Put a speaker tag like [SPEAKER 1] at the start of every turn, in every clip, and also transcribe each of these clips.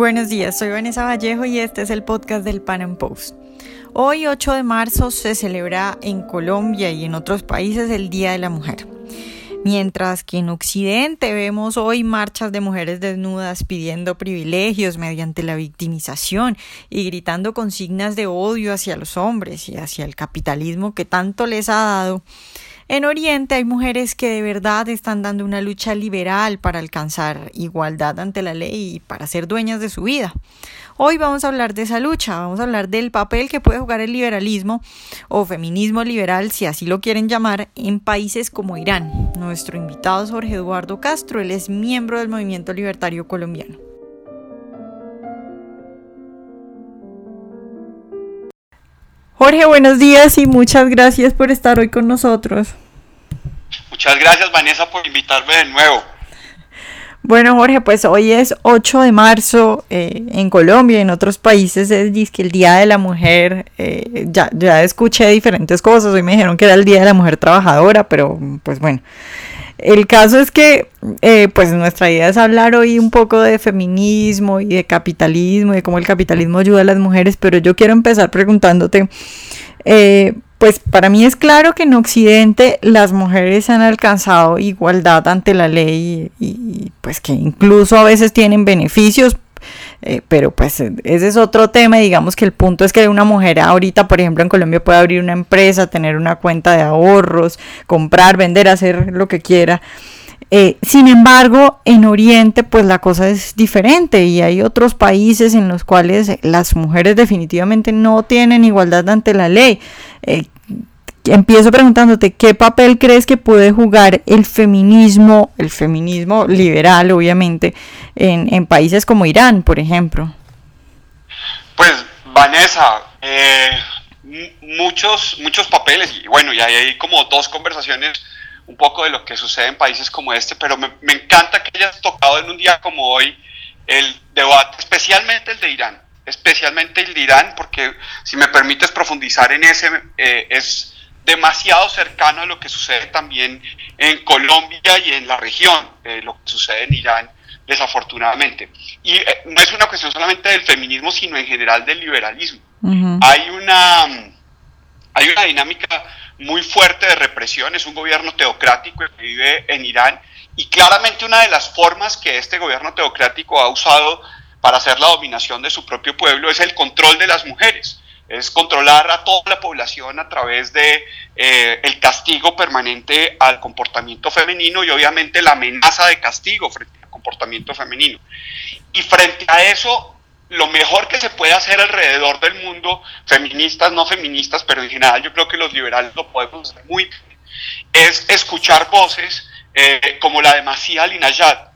[SPEAKER 1] Buenos días, soy Vanessa Vallejo y este es el podcast del Pan Am Post. Hoy, 8 de marzo, se celebra en Colombia y en otros países el Día de la Mujer. Mientras que en Occidente vemos hoy marchas de mujeres desnudas pidiendo privilegios mediante la victimización y gritando consignas de odio hacia los hombres y hacia el capitalismo que tanto les ha dado, en Oriente hay mujeres que de verdad están dando una lucha liberal para alcanzar igualdad ante la ley y para ser dueñas de su vida. Hoy vamos a hablar de esa lucha, vamos a hablar del papel que puede jugar el liberalismo o feminismo liberal, si así lo quieren llamar, en países como Irán. Nuestro invitado es Jorge Eduardo Castro, él es miembro del movimiento libertario colombiano. Jorge, buenos días y muchas gracias por estar hoy con nosotros.
[SPEAKER 2] Muchas gracias Vanessa por invitarme de nuevo.
[SPEAKER 1] Bueno, Jorge, pues hoy es 8 de marzo eh, en Colombia y en otros países es que el Día de la Mujer. Eh, ya, ya escuché diferentes cosas. Hoy me dijeron que era el Día de la Mujer Trabajadora, pero pues bueno. El caso es que, eh, pues nuestra idea es hablar hoy un poco de feminismo y de capitalismo y de cómo el capitalismo ayuda a las mujeres, pero yo quiero empezar preguntándote, eh, pues para mí es claro que en Occidente las mujeres han alcanzado igualdad ante la ley y pues que incluso a veces tienen beneficios eh, pero pues ese es otro tema, digamos que el punto es que una mujer ahorita, por ejemplo, en Colombia puede abrir una empresa, tener una cuenta de ahorros, comprar, vender, hacer lo que quiera. Eh, sin embargo, en Oriente, pues la cosa es diferente y hay otros países en los cuales las mujeres definitivamente no tienen igualdad ante la ley. Eh, empiezo preguntándote, ¿qué papel crees que puede jugar el feminismo, el feminismo liberal, obviamente, en, países como Irán, por ejemplo?
[SPEAKER 2] Pues, Vanessa, eh, muchos, muchos papeles, y bueno, y hay como dos conversaciones un poco de lo que sucede en países como este, pero me, encanta que hayas tocado en un día como hoy el debate, especialmente el de Irán, especialmente el de Irán, porque si me permites profundizar en ese, eh, es demasiado cercano a lo que sucede también en Colombia y en la región, eh, lo que sucede en Irán, desafortunadamente. Y eh, no es una cuestión solamente del feminismo, sino en general del liberalismo. hay, una, hay una dinámica muy fuerte de represión, es un gobierno teocrático que vive en Irán y claramente una de las formas que este gobierno teocrático ha usado para hacer la dominación de su propio pueblo es el control de las mujeres es controlar a toda la población a través de eh, el castigo permanente al comportamiento femenino y obviamente la amenaza de castigo frente al comportamiento femenino. Y frente a eso, lo mejor que se puede hacer alrededor del mundo, feministas, no feministas, pero en general yo creo que los liberales lo podemos hacer muy bien, es escuchar voces eh, como la de Masía Alinayat.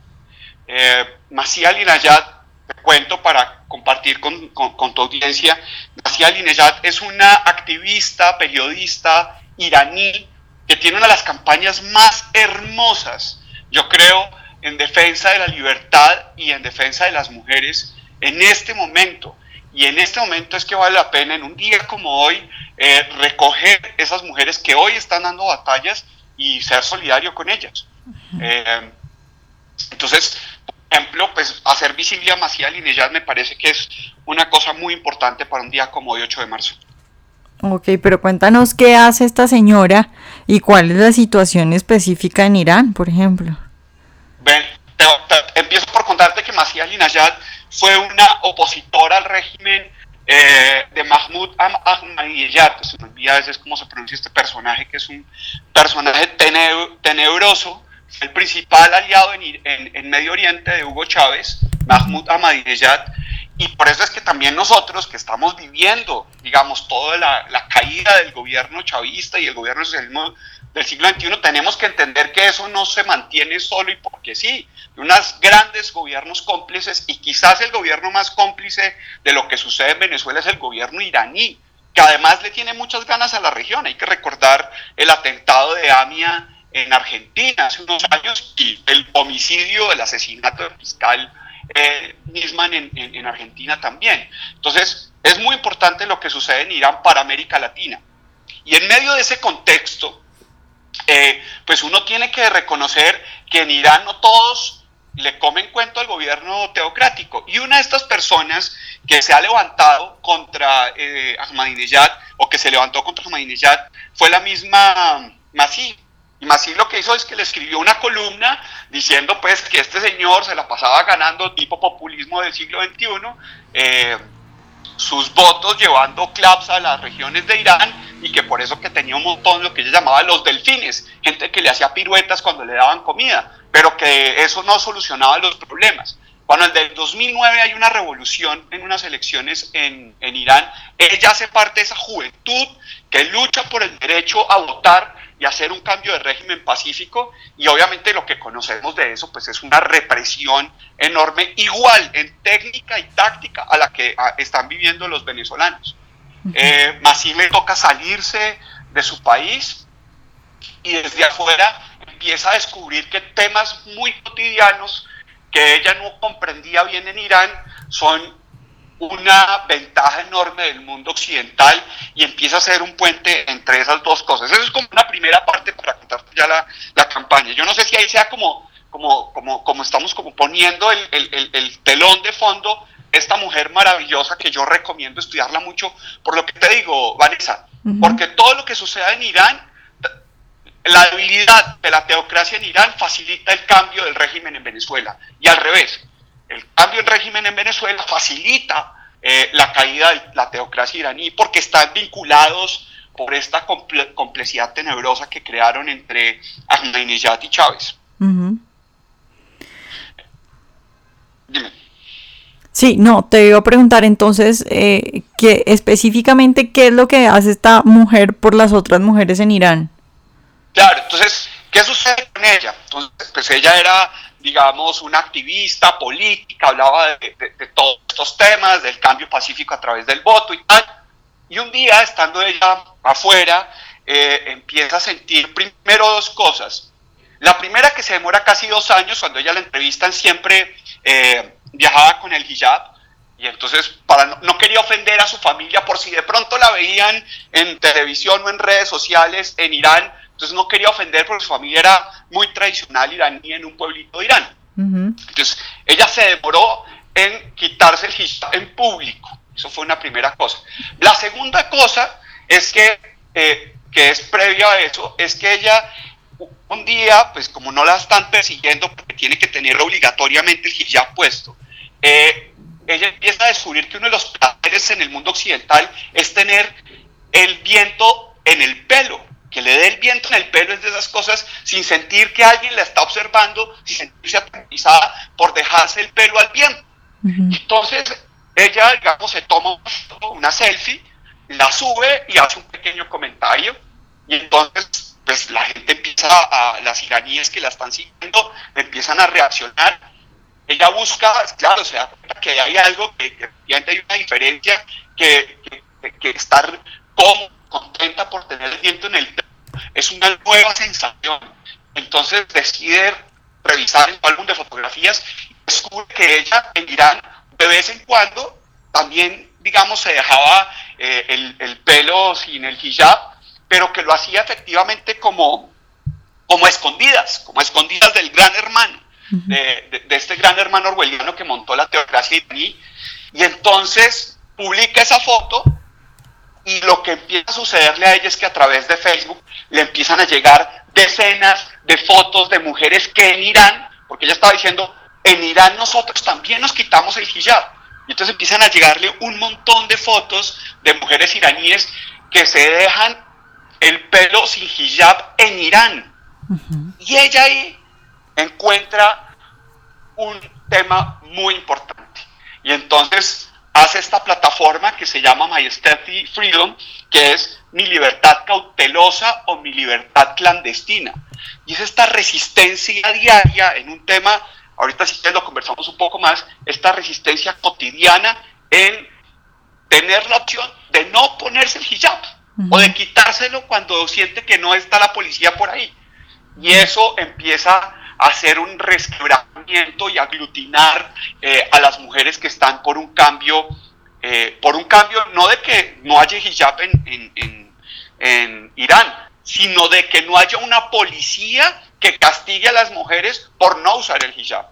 [SPEAKER 2] Eh, Masía Alinayat cuento para compartir con, tu audiencia, Nasia Alinejad es una activista, periodista iraní que tiene una de las campañas más hermosas, yo creo, en defensa de la libertad y en defensa de las mujeres en este momento. Y en este momento es que vale la pena, en un día como hoy, eh, recoger esas mujeres que hoy están dando batallas y ser solidario con ellas. Eh, entonces, ejemplo, pues hacer visible a Macía Linellas me parece que es una cosa muy importante para un día como hoy, 8 de marzo.
[SPEAKER 1] Ok, pero cuéntanos qué hace esta señora y cuál es la situación específica en Irán, por ejemplo.
[SPEAKER 2] Ven, empiezo por contarte que Masía Linayat fue una opositora al régimen eh, de Mahmoud Ahmadinejad. Se me olvida a veces cómo se pronuncia este personaje, que es un personaje tenebroso el principal aliado en, Medio Oriente de Hugo Chávez, Mahmoud Ahmadinejad, y por eso es que también nosotros que estamos viviendo, digamos, toda la, caída del gobierno chavista y el gobierno socialismo del siglo XXI, tenemos que entender que eso no se mantiene solo y porque sí, unos grandes gobiernos cómplices y quizás el gobierno más cómplice de lo que sucede en Venezuela es el gobierno iraní, que además le tiene muchas ganas a la región. Hay que recordar el atentado de AMIA en Argentina hace unos años y el homicidio, el asesinato del fiscal eh, Nisman en, Argentina también. Entonces, es muy importante lo que sucede en Irán para América Latina. Y en medio de ese contexto, eh, pues uno tiene que reconocer que en Irán no todos le comen cuento al gobierno teocrático. Y una de estas personas que se ha levantado contra eh, Ahmadinejad o que se levantó contra Ahmadinejad fue la misma Masí. Masí lo que hizo es que le escribió una columna diciendo pues que este señor se la pasaba ganando tipo populismo del siglo XXI, eh, sus votos llevando claps a las regiones de Irán y que por eso que tenía un montón lo que ella llamaba los delfines, gente que le hacía piruetas cuando le daban comida pero que eso no solucionaba los problemas. Cuando en el 2009 hay una revolución en unas elecciones en, en, Irán, ella hace parte de esa juventud que lucha por el derecho a votar y hacer un cambio de régimen pacífico y obviamente lo que conocemos de eso pues es una represión enorme igual en técnica y táctica a la que están viviendo los venezolanos. Eh, le toca salirse de su país y desde afuera empieza a descubrir que temas muy cotidianos que ella no comprendía bien en Irán son una ventaja enorme del mundo occidental y empieza a ser un puente entre esas dos cosas. Eso es como una primera parte para contar ya la, la campaña. Yo no sé si ahí sea como, como, como, como estamos como poniendo el, el, el, telón de fondo esta mujer maravillosa que yo recomiendo estudiarla mucho, por lo que te digo, Vanessa, porque todo lo que sucede en Irán la debilidad de la teocracia en Irán facilita el cambio del régimen en Venezuela. Y al revés, el cambio del régimen en Venezuela facilita eh, la caída de la teocracia iraní porque están vinculados por esta complejidad tenebrosa que crearon entre Ahmadinejad y Chávez.
[SPEAKER 1] Dime. Sí, no, te iba a preguntar entonces eh, que específicamente qué es lo que hace esta mujer por las otras mujeres en Irán.
[SPEAKER 2] Claro, entonces, ¿qué sucede con ella? Entonces, pues ella era, digamos, una activista política, hablaba de, todos estos temas, del cambio pacífico a través del voto y tal. Y un día, estando ella afuera, eh, empieza a sentir primero dos cosas. La primera que se demora casi dos años, cuando ella la entrevistan siempre eh, viajaba con el hijab, y entonces para no, no, quería ofender a su familia por si de pronto la veían en televisión o en redes sociales en Irán, entonces no quería ofender porque su familia era muy tradicional iraní en un pueblito de Irán. Entonces ella se demoró en quitarse el hijab en público. Eso fue una primera cosa. La segunda cosa es que, eh, que es previa a eso, es que ella un día, pues como no la están persiguiendo porque tiene que tener obligatoriamente el hijab puesto, eh, ella empieza a descubrir que uno de los placeres en el mundo occidental es tener el viento en el pelo que le dé el viento en el pelo es de esas cosas sin sentir que alguien la está observando, sin sentirse aterrorizada por dejarse el pelo al viento. Entonces, ella, digamos, se toma una selfie, la sube y hace un pequeño comentario, y entonces, pues la gente empieza a, las iraníes que la están siguiendo, empiezan a reaccionar. Ella busca, claro, se da cuenta que hay algo, que, que hay una diferencia, que, que, que estar cómodo contenta por tener el viento en el es una nueva sensación. Entonces decide revisar el álbum de fotografías y descubre que ella en Irán de vez en cuando también, digamos, se dejaba eh, el, pelo sin el hijab, pero que lo hacía efectivamente como, como escondidas, como escondidas del gran hermano, de, este gran hermano orwelliano que montó la teocracia iraní. Y entonces publica esa foto y lo que empieza a sucederle a ella es que a través de Facebook le empiezan a llegar decenas de fotos de mujeres que en Irán, porque ella estaba diciendo, en Irán nosotros también nos quitamos el hijab. Y entonces empiezan a llegarle un montón de fotos de mujeres iraníes que se dejan el pelo sin hijab en Irán. Y ella ahí encuentra un tema muy importante. Y entonces hace esta plataforma que se llama My Stealthy Freedom, que es mi libertad cautelosa o mi libertad clandestina. Y es esta resistencia diaria en un tema, ahorita si lo conversamos un poco más, esta resistencia cotidiana en tener la opción de no ponerse el hijab o de quitárselo cuando siente que no está la policía por ahí. Y eso empieza hacer un resquebramiento y aglutinar eh, a las mujeres que están por un cambio, eh, por un cambio no de que no haya hijab en, en, en, Irán, sino de que no haya una policía que castigue a las mujeres por no usar el hijab.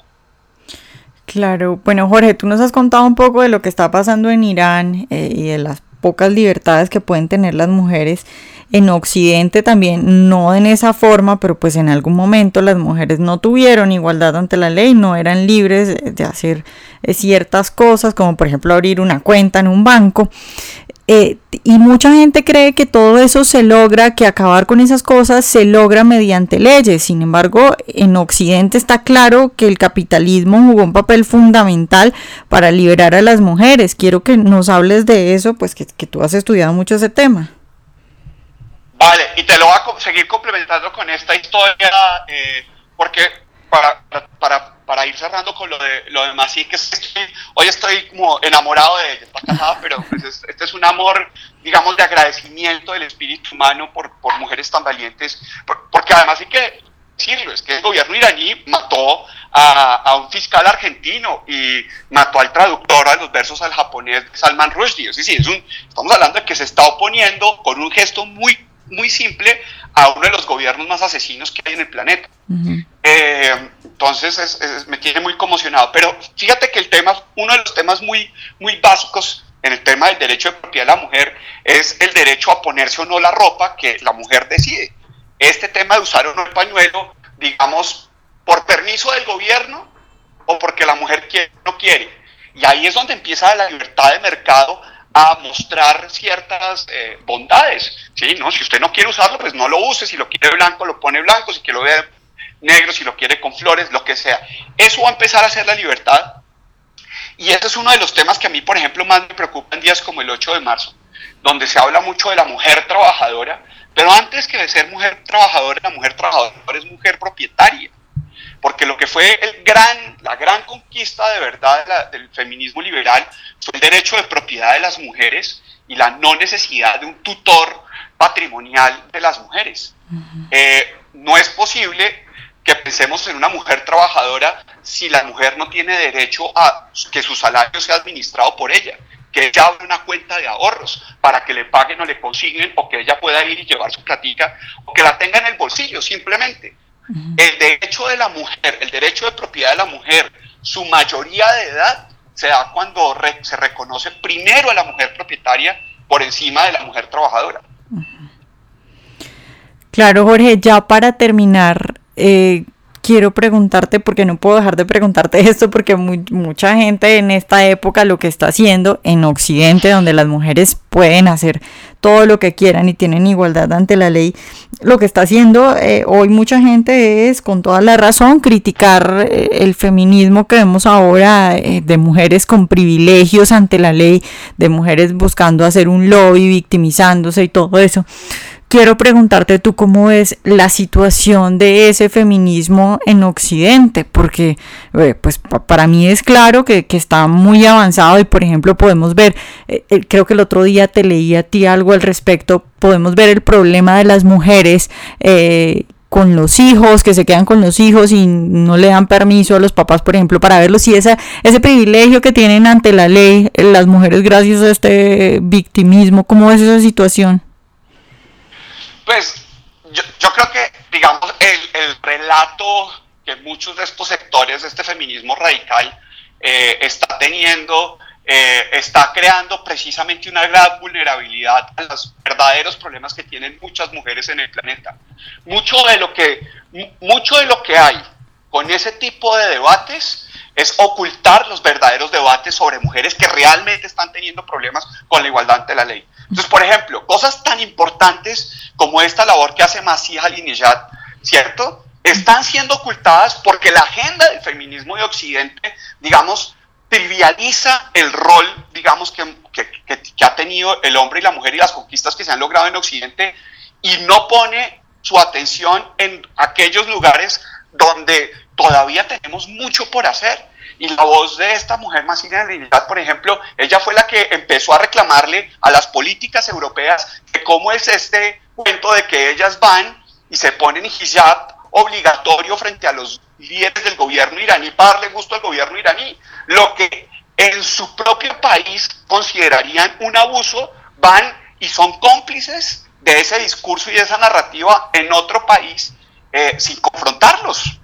[SPEAKER 1] Claro, bueno Jorge, tú nos has contado un poco de lo que está pasando en Irán eh, y de las pocas libertades que pueden tener las mujeres en Occidente también, no en esa forma, pero pues en algún momento las mujeres no tuvieron igualdad ante la ley, no eran libres de hacer eh, ciertas cosas, como por ejemplo abrir una cuenta en un banco. Eh, y mucha gente cree que todo eso se logra, que acabar con esas cosas se logra mediante leyes. Sin embargo, en Occidente está claro que el capitalismo jugó un papel fundamental para liberar a las mujeres. Quiero que nos hables de eso, pues que, que tú has estudiado mucho ese tema.
[SPEAKER 2] Vale, y te lo voy a seguir complementando con esta historia, eh, porque para, para, para, ir cerrando con lo de lo demás, sí que hoy estoy como enamorado de ella, está casada, pero pues este es un amor, digamos, de agradecimiento del espíritu humano por, por mujeres tan valientes, porque además hay que decirlo, es que el gobierno iraní mató a, a, un fiscal argentino y mató al traductor a los versos al japonés Salman Rushdie. Es decir, es un, estamos hablando de que se está oponiendo con un gesto muy muy simple a uno de los gobiernos más asesinos que hay en el planeta. Eh, entonces me tiene muy conmocionado. Pero fíjate que el tema, uno de los temas muy, muy básicos en el tema del derecho de propiedad de la mujer es el derecho a ponerse o no la ropa que la mujer decide. Este tema de usar o no el pañuelo, digamos, por permiso del gobierno o porque la mujer quiere, no quiere. Y ahí es donde empieza la libertad de mercado a mostrar ciertas eh, bondades. ¿sí? ¿no? Si usted no quiere usarlo, pues no lo use. Si lo quiere blanco, lo pone blanco. Si quiere lo ve negro, si lo quiere con flores, lo que sea. Eso va a empezar a ser la libertad. Y ese es uno de los temas que a mí, por ejemplo, más me preocupa en días como el 8 de marzo, donde se habla mucho de la mujer trabajadora. Pero antes que de ser mujer trabajadora, la mujer trabajadora es mujer propietaria porque lo que fue el gran, la gran conquista de verdad del feminismo liberal fue el derecho de propiedad de las mujeres y la no necesidad de un tutor patrimonial de las mujeres. Eh, no es posible que pensemos en una mujer trabajadora si la mujer no tiene derecho a que su salario sea administrado por ella, que ella abra una cuenta de ahorros para que le paguen o le consignen o que ella pueda ir y llevar su platica o que la tenga en el bolsillo simplemente. El derecho de la mujer, el derecho de propiedad de la mujer, su mayoría de edad se da cuando se reconoce primero a la mujer propietaria por encima de la mujer trabajadora.
[SPEAKER 1] Claro, Jorge, ya para terminar, eh, quiero preguntarte, porque no puedo dejar de preguntarte esto, porque mucha gente en esta época lo que está haciendo en Occidente, donde las mujeres pueden hacer todo lo que quieran y tienen igualdad ante la ley, lo que está haciendo eh, hoy mucha gente es, con toda la razón, criticar eh, el feminismo que vemos ahora eh, de mujeres con privilegios ante la ley, de mujeres buscando hacer un lobby, victimizándose y todo eso quiero preguntarte tú cómo ves la situación de ese feminismo en Occidente, porque eh, pues para mí es claro que, está muy avanzado y por ejemplo podemos ver, eh, eh, creo que el otro día te leí a ti algo al respecto, podemos ver el problema de las mujeres con los hijos, que se quedan con los hijos y no le dan permiso a los papás, por ejemplo, para verlos, esa, ese privilegio que tienen ante la ley las mujeres gracias a este victimismo, ¿cómo es esa situación?
[SPEAKER 2] Pues yo, creo que, digamos, el, el, relato que muchos de estos sectores de este feminismo radical eh, está teniendo, eh, está creando precisamente una gran vulnerabilidad a los verdaderos problemas que tienen muchas mujeres en el planeta. Mucho de lo que, mucho de lo que hay con ese tipo de debates es ocultar los verdaderos debates sobre mujeres que realmente están teniendo problemas con la igualdad ante la ley. Entonces, por ejemplo, cosas tan importantes como esta labor que hace Masih Alinejad, ¿cierto? Están siendo ocultadas porque la agenda del feminismo de Occidente, digamos, trivializa el rol, digamos, que, que, que, ha tenido el hombre y la mujer y las conquistas que se han logrado en Occidente y no pone su atención en aquellos lugares donde todavía tenemos mucho por hacer. Y la voz de esta mujer más realidad, por ejemplo, ella fue la que empezó a reclamarle a las políticas europeas que cómo es este cuento de que ellas van y se ponen hijab obligatorio frente a los líderes del gobierno iraní para darle gusto al gobierno iraní. Lo que en su propio país considerarían un abuso, van y son cómplices de ese discurso y de esa narrativa en otro país eh, sin confrontarlos.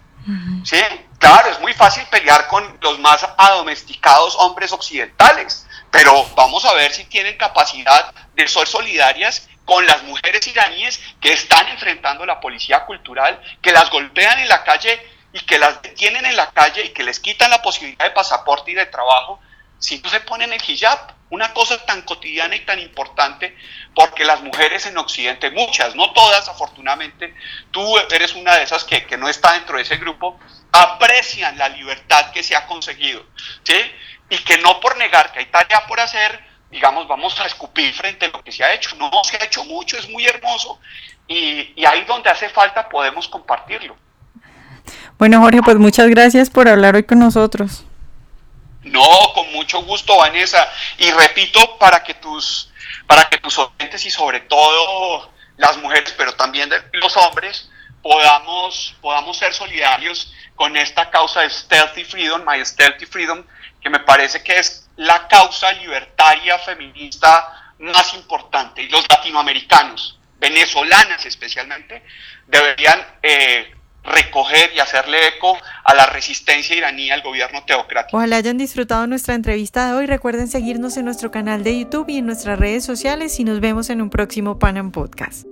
[SPEAKER 2] ¿Sí? Claro, es muy fácil pelear con los más adomesticados hombres occidentales, pero vamos a ver si tienen capacidad de ser solidarias con las mujeres iraníes que están enfrentando la policía cultural, que las golpean en la calle y que las detienen en la calle y que les quitan la posibilidad de pasaporte y de trabajo si no se ponen el hijab, una cosa tan cotidiana y tan importante, porque las mujeres en Occidente, muchas, no todas afortunadamente, tú eres una de esas que, que no está dentro de ese grupo, aprecian la libertad que se ha conseguido, ¿sí? Y que no por negar que hay tarea por hacer, digamos, vamos a escupir frente a lo que se ha hecho. No, se ha hecho mucho, es muy hermoso, y, y ahí donde hace falta podemos compartirlo.
[SPEAKER 1] Bueno, Jorge, pues muchas gracias por hablar hoy con nosotros.
[SPEAKER 2] No, con mucho gusto, Vanessa. Y repito, para que tus, para que tus oyentes y sobre todo las mujeres, pero también los hombres, podamos, podamos ser solidarios con esta causa de Stealthy Freedom, My Stealthy Freedom, que me parece que es la causa libertaria feminista más importante. Y los latinoamericanos, venezolanas especialmente, deberían eh, recoger y hacerle eco a la resistencia iraní al gobierno teocrático.
[SPEAKER 1] Ojalá hayan disfrutado nuestra entrevista de hoy. Recuerden seguirnos en nuestro canal de YouTube y en nuestras redes sociales y nos vemos en un próximo Panam Podcast.